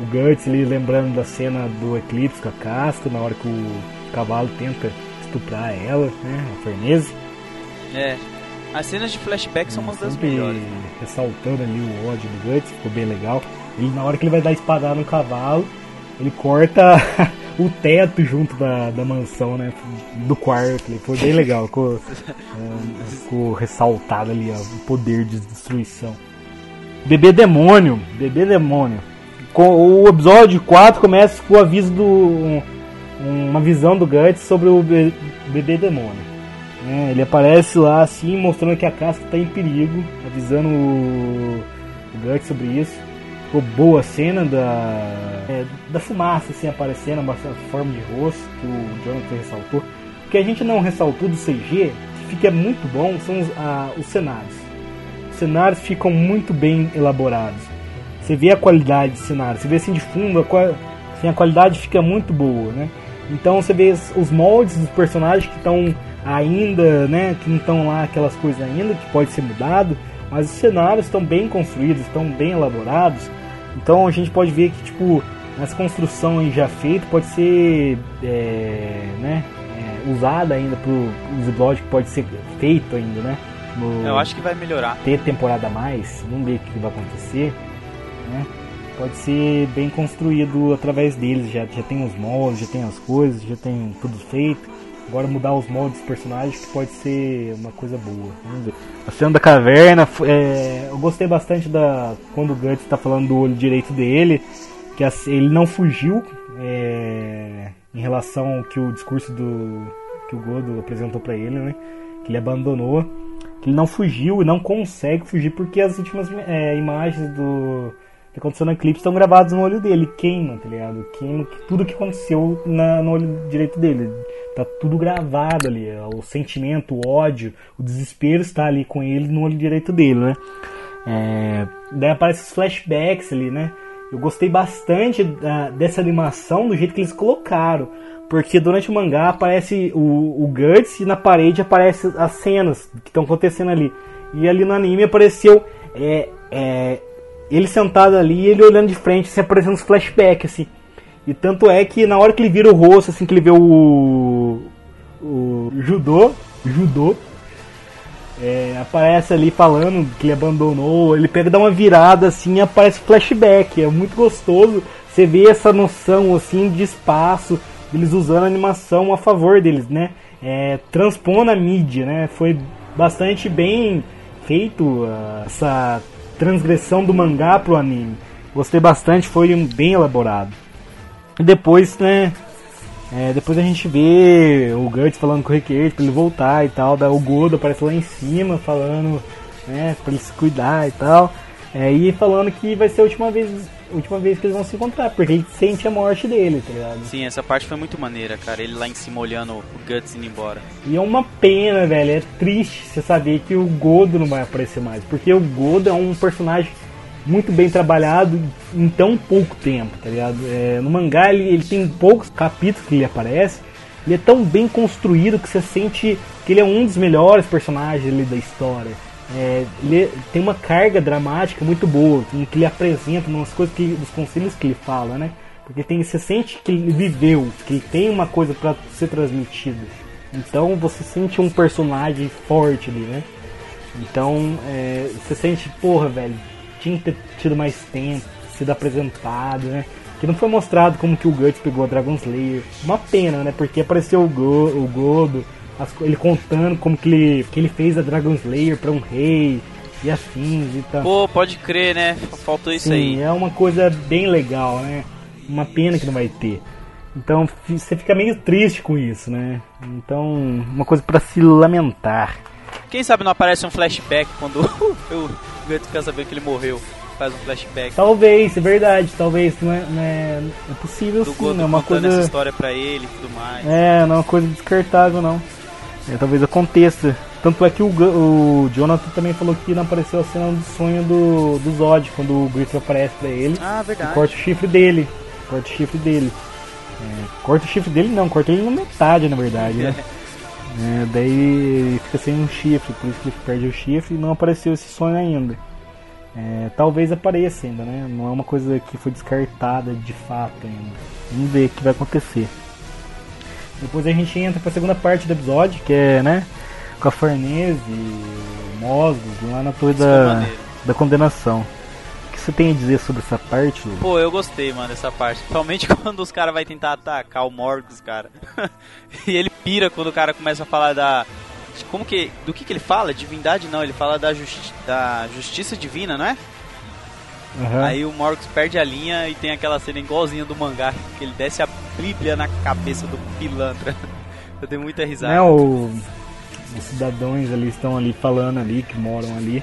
o Guts ali lembrando da cena do Eclipse com a Casca, na hora que o cavalo tenta estuprar ela, né, a Farnese. É. As cenas de flashback são uma das melhores. Ressaltando ali o ódio do Guts, ficou bem legal. Ele, na hora que ele vai dar espadada no cavalo, ele corta o teto junto da, da mansão, né? Do quarto. Foi bem legal. Ficou, é, ficou ressaltado ali ó, o poder de destruição. Bebê Demônio. Bebê Demônio. Com, o episódio 4 começa com o aviso do. Um, uma visão do Guts sobre o be, Bebê Demônio. É, ele aparece lá assim, mostrando que a casca está em perigo, avisando o, o Guts sobre isso. Ficou boa a cena da, é, da fumaça assim, aparecendo, uma forma de rosto que o Jonathan ressaltou. O que a gente não ressaltou do CG, que fica muito bom, são os, a, os cenários. Os cenários ficam muito bem elaborados. Você vê a qualidade de cenário, você vê assim de fundo, a, assim, a qualidade fica muito boa, né? Então você vê os moldes dos personagens que estão ainda, né, que não estão lá aquelas coisas ainda, que pode ser mudado, mas os cenários estão bem construídos, estão bem elaborados. Então a gente pode ver que tipo essa construção aí já feita pode ser é, né, é, usada ainda para os episódios que pode ser feito ainda, né? No, Eu acho que vai melhorar. Ter temporada a mais, vamos ver o que vai acontecer, né? Pode ser bem construído através deles, já, já tem os moldes, já tem as coisas, já tem tudo feito. Agora mudar os moldes dos personagens que pode ser uma coisa boa. Vamos ver. A cena da caverna, é, eu gostei bastante da quando o Guts está falando do olho direito dele, que ele não fugiu é, em relação ao que o discurso do que o Godo apresentou para ele, né? Que ele abandonou, que ele não fugiu e não consegue fugir porque as últimas é, imagens do que aconteceu no eclipse estão gravadas no olho dele, queima, tá ligado? Queima tudo que aconteceu na, no olho direito dele. Tá tudo gravado ali. O sentimento, o ódio, o desespero está ali com ele no olho direito dele, né? É, daí aparece os flashbacks ali, né? Eu gostei bastante da, dessa animação do jeito que eles colocaram. Porque durante o mangá aparece o, o Guts e na parede aparecem as cenas que estão acontecendo ali. E ali no anime apareceu é, é, ele sentado ali ele olhando de frente, assim, aparecendo os flashbacks, assim. E tanto é que na hora que ele vira o rosto, assim, que ele vê o. o judô, judô, é, aparece ali falando que ele abandonou, ele pega dá uma virada assim e aparece flashback, é muito gostoso. Você vê essa noção assim de espaço, eles usando a animação a favor deles, né? É, transpondo a mídia, né? Foi bastante bem feito uh, essa transgressão do mangá pro anime. Gostei bastante, foi bem elaborado. E depois, né? É, depois a gente vê o Guts falando com o Rick pra ele voltar e tal. O Godo aparece lá em cima falando, né, pra ele se cuidar e tal. É, e falando que vai ser a última vez, última vez que eles vão se encontrar, porque ele sente a morte dele, tá ligado? Sim, essa parte foi muito maneira, cara. Ele lá em cima olhando o Guts indo embora. E é uma pena, velho. É triste você saber que o Godo não vai aparecer mais. Porque o Godo é um personagem muito bem trabalhado em tão pouco tempo, tá ligado? É, no mangá ele, ele tem poucos capítulos que ele aparece, ele é tão bem construído que você sente que ele é um dos melhores personagens ali da história. É, ele tem uma carga dramática muito boa, que ele apresenta umas coisas que, dos conselhos que ele fala, né? Porque tem, você sente que ele viveu, que ele tem uma coisa para ser transmitida. Então você sente um personagem forte ali, né? Então é, você sente, porra, velho, tinha que ter tido mais tempo, sido apresentado, né? Que não foi mostrado como que o Guts pegou a Dragon Slayer. Uma pena, né? Porque apareceu o, Go, o Godo, as, ele contando como que ele, que ele fez a Dragon Slayer pra um rei e afins e tal. Pô, pode crer, né? Faltou isso Sim, aí. É uma coisa bem legal, né? Uma pena que não vai ter. Então você fica meio triste com isso, né? Então, uma coisa para se lamentar. Quem sabe não aparece um flashback quando o Guts quer saber que ele morreu. Faz um flashback. Talvez, é verdade, talvez. Não é, não é, é possível Do sim, Godo é uma coisa. essa história pra ele e tudo mais. É, não é uma coisa descartável não. É, talvez aconteça. Tanto é que o, o Jonathan também falou que não apareceu a cena do sonho do, do Zod, quando o Griffith aparece pra ele Ah, e verdade. corta o chifre dele. corta o chifre dele. É, corta o chifre dele não, corta ele na metade na verdade, né? É, daí fica sem um chifre, por isso que ele perde o chifre e não apareceu esse sonho ainda. É, talvez apareça ainda, né? Não é uma coisa que foi descartada de fato ainda. Vamos ver o que vai acontecer. Depois a gente entra para a segunda parte do episódio, que é, né? Com a Farnese e o Mosgos lá na torre da, da condenação. O que você tem a dizer sobre essa parte, Lu? Pô, eu gostei, mano, dessa parte. Principalmente quando os caras vão tentar atacar o Morgus, cara. e ele pira quando o cara começa a falar da. Como que. Do que, que ele fala? Divindade não, ele fala da, justi da justiça divina, não é? Uhum. Aí o Morgus perde a linha e tem aquela cena igualzinha do mangá, que ele desce a Bíblia na cabeça do pilantra. Eu dei muita risada. Né, o, os cidadãos ali estão ali falando ali, que moram ali,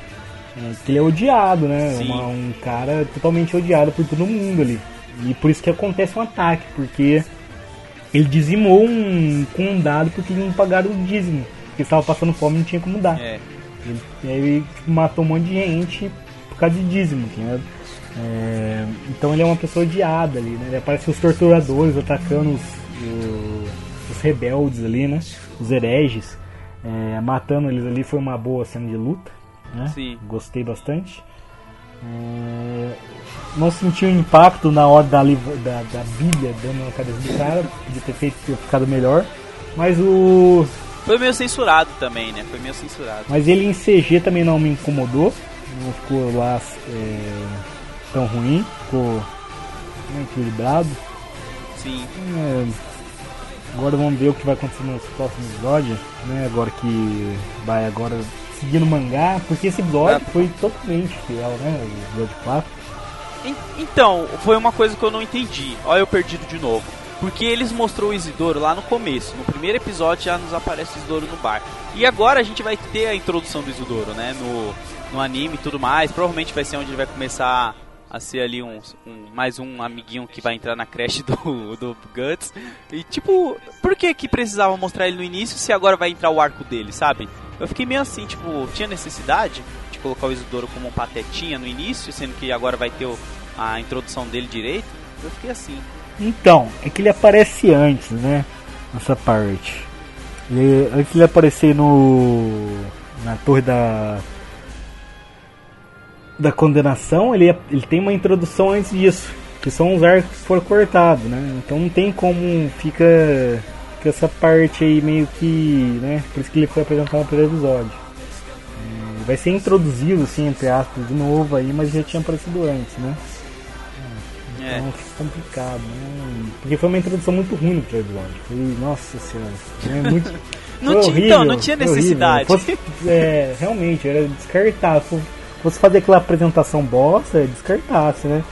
é, que ele é odiado, né? Uma- um cara totalmente odiado por todo mundo ali. E por isso que acontece um ataque, porque ele dizimou um condado porque eles não pagaram o dízimo. Porque estava passando fome e não tinha como dar. É. Ele- E aí ele tipo, matou um monte de gente por causa de dízimo, tá ligado? É, então ele é uma pessoa odiada ali, né? Ele aparece os torturadores atacando os, o- os rebeldes ali, né? Os hereges. É, matando eles ali foi uma boa cena de luta, né? Sim. Gostei bastante. É, não senti o impacto na hora da, da, da Bíblia dando na cabeça do cara, podia ter feito ter ficado melhor. Mas o, Foi meio censurado também, né? Foi meio censurado. mas ele em CG também não me incomodou. Não ficou lá é, tão ruim. Ficou equilibrado. Sim. É, agora vamos ver o que vai acontecer nos próximos episódios. Né? Agora que vai agora seguir no mangá. Porque esse episódio Ah. foi totalmente fiel, né? O episódio 4. En- Então, foi uma coisa que eu não entendi. Olha eu perdido de novo. Porque eles mostrou o Isidoro lá no começo. No primeiro episódio já nos aparece o Isidoro no bar. E agora a gente vai ter a introdução do Isidoro, né? No, no anime e tudo mais. Provavelmente vai ser onde ele vai começar a ser ali um, um- mais um amiguinho que vai entrar na creche do, do Guts. E tipo, por que que precisava mostrar ele no início se agora vai entrar o arco dele, sabe? Eu fiquei meio assim, tipo, tinha necessidade de colocar o Isidoro como um patetinha no início, sendo que agora vai ter o- a introdução dele direito? Eu fiquei assim. Então, é que ele aparece antes, né? Nessa parte. Ele, antes de ele aparecer no. na torre da. da condenação, ele, ele tem uma introdução antes disso. Que são os arcos que foram cortados, né? Então não tem como fica, fica essa parte aí meio que. né? Por isso que ele foi apresentado no primeiro episódio. É, Vai ser introduzido, assim, entre aspas, de novo aí, mas já tinha aparecido antes, né? É. Então fica complicado, né? Porque foi uma introdução muito ruim pro episódio. Foi, nossa senhora. É muito. Não foi tinha- horrível, então, não tinha foi necessidade. Fosse- é, realmente, era descartar. Se fosse fazer aquela apresentação bosta, é descartasse, né?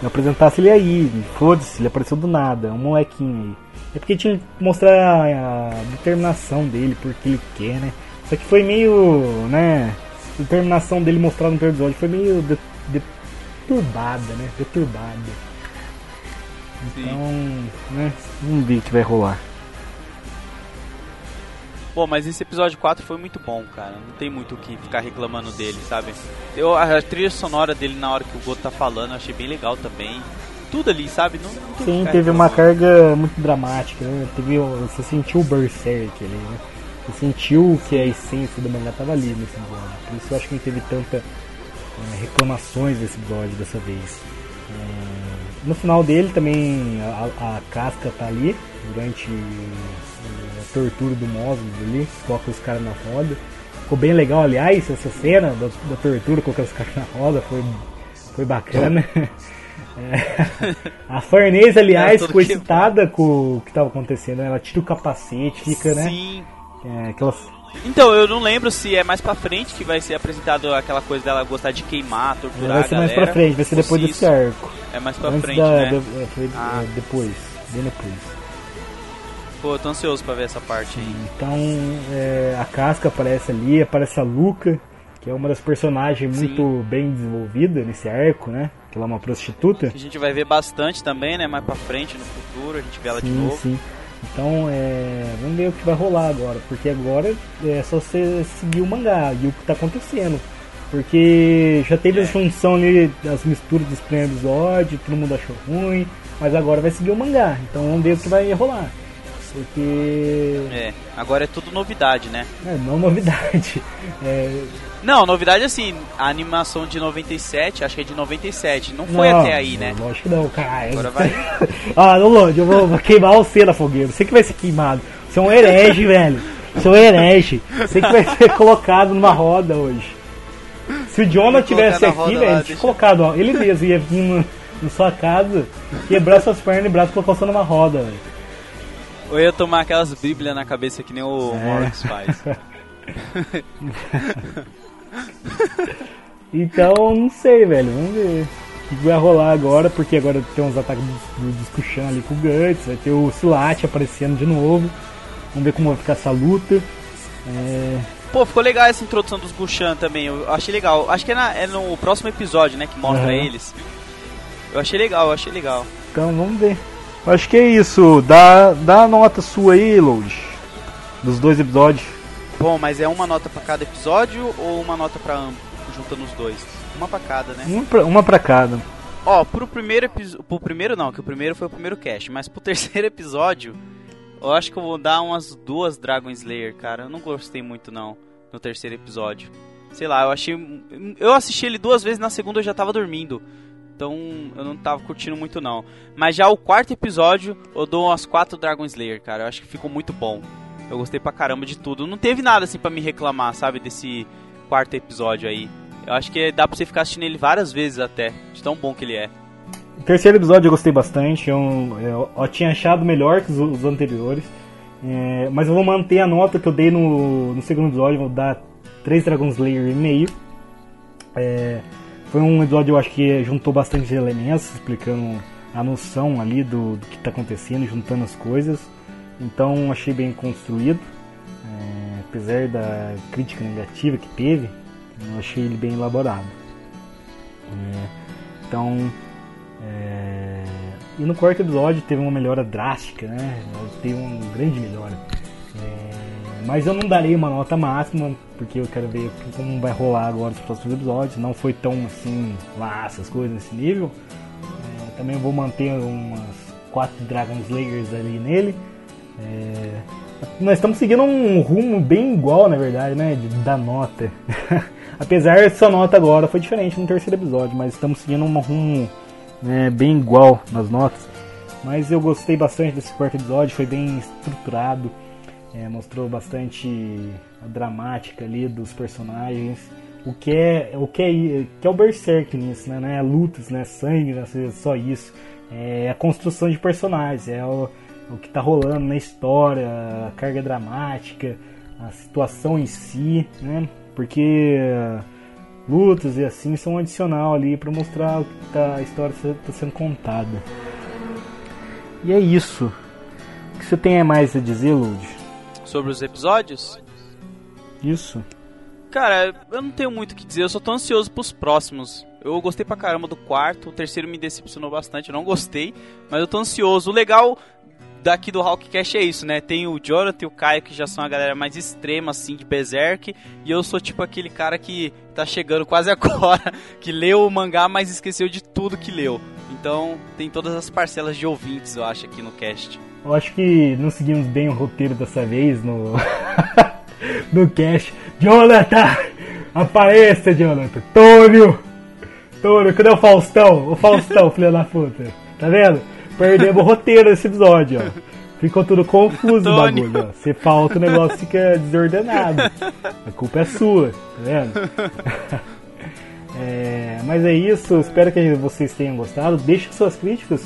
Não apresentasse ele aí, foda-se, ele apareceu do nada, um molequinho aí. É porque tinha que mostrar a, a determinação dele, porque ele quer, né? Só que foi meio, né? A determinação dele mostrada no episódio foi meio de- deturbada, né? Deturbada. Então, né? Vamos ver o que vai rolar. Bom, mas esse episódio 4 foi muito bom, cara. Não tem muito o que ficar reclamando dele, sabe? Eu, a trilha sonora dele na hora que o Goto tá falando, eu achei bem legal também. Tudo ali, sabe? Não, não Sim, teve uma carga muito dramática, né? Teve, você sentiu o Berserk ali, né? Você sentiu que a essência do mangá tava ali nesse episódio. Por isso eu acho que não teve tanta eh, reclamações desse episódio dessa vez. Eh, no final dele também a, a casca tá ali, durante a tortura do Mosmos ali, coloca os caras na roda. Ficou bem legal, aliás, essa cena da, da tortura, colocar os caras na roda, foi, foi bacana. É. A Farnese, aliás, É, ficou que- excitada com o que estava acontecendo. né? Ela tira o capacete, fica, né? Sim. É, aquelas... Então, eu não lembro se é mais pra frente que vai ser apresentado aquela coisa dela gostar de queimar, torturar Vai ser mais galera. pra frente, vai ser depois se desse isso arco. É mais pra Antes frente, da, né? da- é, foi- Ah. é, depois, bem depois. Pô, eu tô ansioso pra ver essa parte aí. Então, é, a Casca aparece ali, aparece a Luca, que é uma das personagens Sim. muito bem desenvolvida nesse arco, né? Que ela é uma prostituta. Que a gente vai ver bastante também, né? Mais pra frente, no futuro, a gente vê ela de Sim, novo. sim. Então, é, vamos ver o que vai rolar agora, porque agora é só você seguir o mangá e o que tá acontecendo. Porque já teve É. a junção ali das misturas dos primeiros episódios, todo mundo achou ruim. mas agora vai seguir o mangá. Então vamos ver o que vai rolar. Porque. É, agora é tudo novidade, né? É, não novidade. É... Não, novidade assim, a animação de 97, acho que é de 97, não foi não, até aí, né? Lógico que não, cara. Agora vai. ah, não, Lorde, eu vou, vou queimar você na fogueira. Você que vai ser queimado. Você é um herege, velho. Você é um herege. Você que vai ser colocado numa roda hoje. Se o Jonah tivesse aqui, velho, ele tinha colocado, ó, ele mesmo ia vir no, na sua casa, quebrar suas pernas e braços e colocar você numa roda, velho. Ou ia tomar aquelas bíblias na cabeça que nem o É. Morris faz. Então, não sei, velho. Vamos ver o que vai rolar agora, porque agora tem uns ataques do, Discushan ali com o Guts, vai ter o Silat aparecendo de novo. Vamos ver como vai ficar essa luta. É, Pô, ficou legal essa introdução dos Gushan também, eu achei legal. Acho que é, na- é no próximo episódio, né, que mostra Aham. eles. Eu achei legal, eu achei legal. então, vamos ver. Acho que é isso. Dá, dá a nota sua aí, Load. Dos dois episódios. Bom, mas é uma nota pra cada episódio ou uma nota pra ambos, juntando os dois? Uma pra cada, né? Uma pra, uma pra cada. Ó, pro primeiro episódio. Pro primeiro não, que o primeiro foi o primeiro cast, mas pro terceiro episódio, eu acho que eu vou dar umas duas Dragon Slayer, cara. Eu não gostei muito não no terceiro episódio. Sei lá, eu achei. Eu assisti ele duas vezes, na segunda eu já tava dormindo. Então eu não tava curtindo muito não. Mas já o quarto episódio, eu dou umas quatro Dragon Slayer, cara. Eu acho que ficou muito bom. Eu gostei pra caramba de tudo. Não teve nada assim pra me reclamar, sabe, desse quarto episódio aí. Eu acho que dá pra você ficar assistindo ele várias vezes até, de tão bom que ele é. O terceiro episódio eu gostei bastante. Eu, eu, eu tinha achado melhor que os, os anteriores. É, mas eu vou manter a nota que eu dei no, no segundo episódio. Vou dar 3 Dragon Slayer e meio. É, foi um episódio, eu acho que juntou bastante elementos, explicando a noção ali do, do que está acontecendo, juntando as coisas. Então achei bem construído. É, apesar da crítica negativa que teve, eu achei ele bem elaborado. É, então, é, e no quarto episódio teve uma melhora drástica, né? Teve uma grande melhora. Mas eu não darei uma nota máxima, porque eu quero ver como vai rolar agora os próximos episódios. Não foi tão assim, lá, essas coisas nesse nível. É, também vou manter umas quatro Dragon Slayers ali nele. É, nós estamos seguindo um rumo bem igual, na verdade, né? De, da nota. Apesar dessa nota agora foi diferente no terceiro episódio, mas estamos seguindo um rumo né, bem igual nas notas. Mas eu gostei bastante desse quarto episódio, foi bem estruturado, é, mostrou bastante a dramática ali dos personagens. O que é o que é, que é o Berserk nisso, né? Não é lutas, né? Sangue, né? só isso. É a construção de personagens, é o, o que tá rolando na história, a carga dramática, a situação em si, né? Porque lutas e assim são um adicional ali para mostrar o que tá, a história está sendo contada. E é isso. O que você tem mais a dizer, Lud? Sobre os episódios? Isso. Cara, eu não tenho muito o que dizer, eu só tô ansioso pros próximos. Eu gostei pra caramba do quarto, o terceiro me decepcionou bastante, eu não gostei, mas eu tô ansioso. O legal daqui do Hawkcast é isso, né? Tem o Jonathan e o Caio que já são a galera mais extrema, assim, de Berserk, e eu sou tipo aquele cara que tá chegando quase agora, que leu o mangá, mas esqueceu de tudo que leu. Então tem todas as parcelas de ouvintes, eu acho, aqui no cast. Eu acho que não seguimos bem o roteiro dessa vez no. no cast. Jonathan! Apareça, Jonathan! Tônio! Tônio, cadê o Faustão? O Faustão, filho da puta. Tá vendo? Perdemos o roteiro desse episódio, ó. Ficou tudo confuso o bagulho, ó. Você falta, o negócio fica desordenado. A culpa é sua, tá vendo? É, mas é isso, espero que vocês tenham gostado. Deixem suas críticas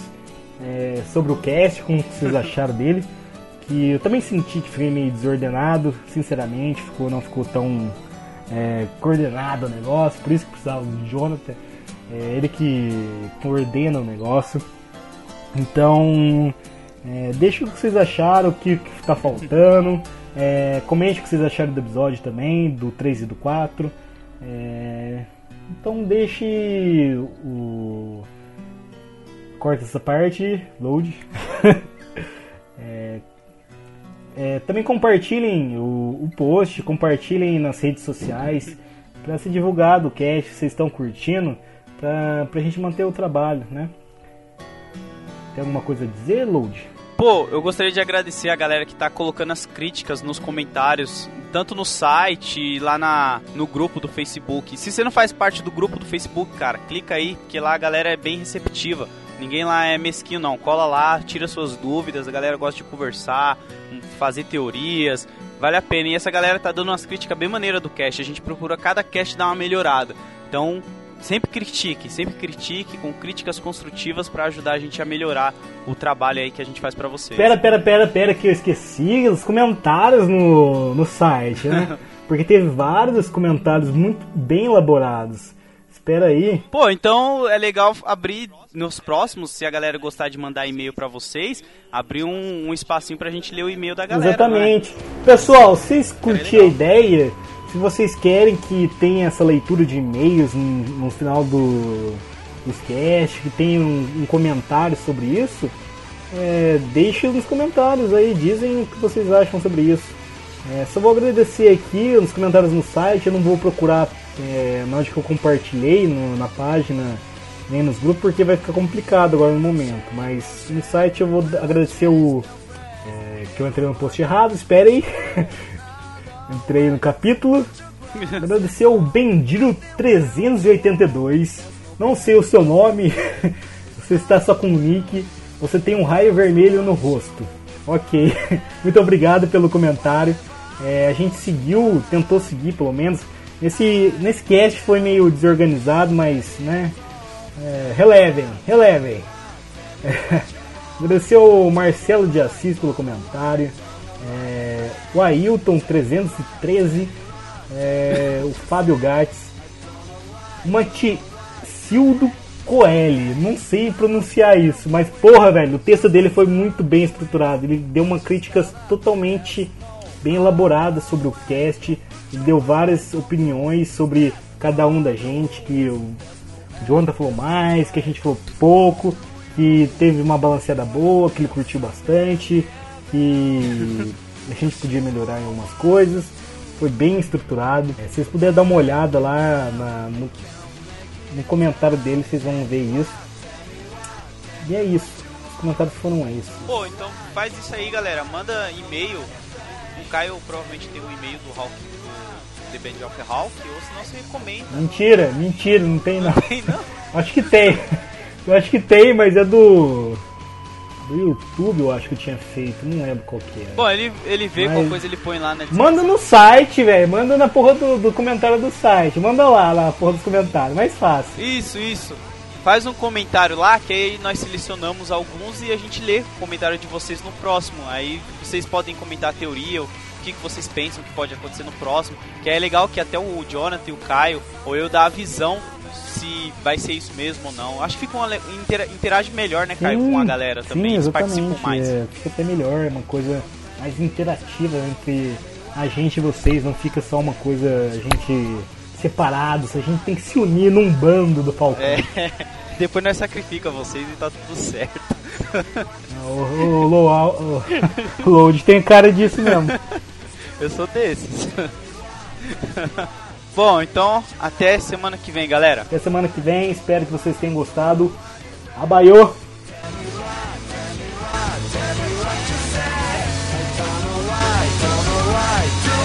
é, sobre o cast, como vocês acharam dele. Que eu também senti que fiquei meio desordenado, sinceramente, ficou, não ficou tão é, coordenado o negócio, por isso que precisava do Jonathan. É ele que coordena o negócio. Então, é, deixa o que vocês acharam, o que, que tá faltando. É, comente o que vocês acharam do episódio também, do 3 e do 4. É, então deixe o. Corta essa parte, load. É, é, também compartilhem o, o post, compartilhem nas redes sociais para ser divulgado o cast, se vocês estão curtindo, para a gente manter o trabalho, né? Tem alguma coisa a dizer, Load? Pô, eu gostaria de agradecer a galera que tá colocando as críticas nos comentários, tanto no site, lá na, no grupo do Facebook. Se você não faz parte do grupo do Facebook, cara, clica aí, que lá a galera é bem receptiva. Ninguém lá é mesquinho, não. Cola lá, tira suas dúvidas, a galera gosta de conversar, fazer teorias. Vale a pena. E essa galera tá dando umas críticas bem maneiras do cast. A gente procura cada cast dar uma melhorada. Então, sempre critique, sempre critique com críticas construtivas para ajudar a gente a melhorar o trabalho aí que a gente faz para vocês. Pera, pera, pera, pera, que eu esqueci os comentários no, no site, né? Porque teve vários comentários muito bem elaborados. Espera aí. Pô, então é legal abrir nos próximos, se a galera gostar de mandar e-mail para vocês, abrir um, um espacinho pra gente ler o e-mail da galera. Exatamente. Né? Pessoal, vocês curtiram a ideia? Se vocês querem que tenha essa leitura de e-mails no, final do, do sketch, que tenha um, um comentário sobre isso, é, deixe nos comentários aí, dizem o que vocês acham sobre isso. É, só vou agradecer aqui nos comentários no site, eu não vou procurar é, na onde que eu compartilhei no, na página nem nos grupos porque vai ficar complicado agora no momento. Mas no site eu vou agradecer o. É, que eu entrei no post errado, espere aí. Entrei no capítulo. Agradecer ao Bendiro 382. Não sei o seu nome. Você está só com o nick. Você tem um raio vermelho no rosto. Ok. Muito obrigado pelo comentário. É, a gente seguiu, tentou seguir pelo menos. Nesse, nesse cast foi meio desorganizado, mas né. É, relevem, relevem. Agradecer ao Marcelo de Assis pelo comentário. É, o Ailton 313, é, o Fábio Gates, o Maticildo Coelho, não sei pronunciar isso, mas porra, velho, o texto dele foi muito bem estruturado. Ele deu uma crítica totalmente bem elaborada sobre o cast, deu várias opiniões sobre cada um da gente, que o Jonathan falou mais, que a gente falou pouco, que teve uma balanceada boa, que ele curtiu bastante, que a gente podia melhorar em algumas coisas. Foi bem estruturado. É, se vocês puderem dar uma olhada lá na, no, no comentário dele, vocês vão ver isso. E é isso. Os comentários foram esses. Pô, então faz isso aí, galera. Manda e-mail. O Caio provavelmente tem o um e-mail do Hulk do The Band of Hulk, ou senão você comenta. Mentira, mentira, não tem não. Não tem não? acho que tem. Eu acho que tem, mas é do do YouTube, eu acho que eu tinha feito, não lembro qual que era. Bom, ele, ele vê Mas... qual coisa ele põe lá na descrição. Manda no site, velho. Manda na porra do, do comentário do site. Manda lá, na porra dos comentários. Mais fácil. Isso, isso. Faz um comentário lá, que aí nós selecionamos alguns e a gente lê o comentário de vocês no próximo. Aí vocês podem comentar a teoria, o que, que vocês pensam que pode acontecer no próximo. Que é legal que até o Jonathan e o Caio, ou eu, dá a visão se vai ser isso mesmo ou não. Acho que fica uma, interage melhor, né, Caio, sim, com a galera também. Sim, eles participam mais. É, fica até melhor, é uma coisa mais interativa entre a gente e vocês, não fica só uma coisa, a gente separados, a gente tem que se unir num bando do Falcão. É, depois nós sacrificamos vocês e tá tudo certo. o, o, o, Load tem cara disso mesmo. Eu sou desses. Bom, então até semana que vem, galera. Até semana que vem, espero que vocês tenham gostado. Abaiô! Tell me what say. I don't know why, don't know why.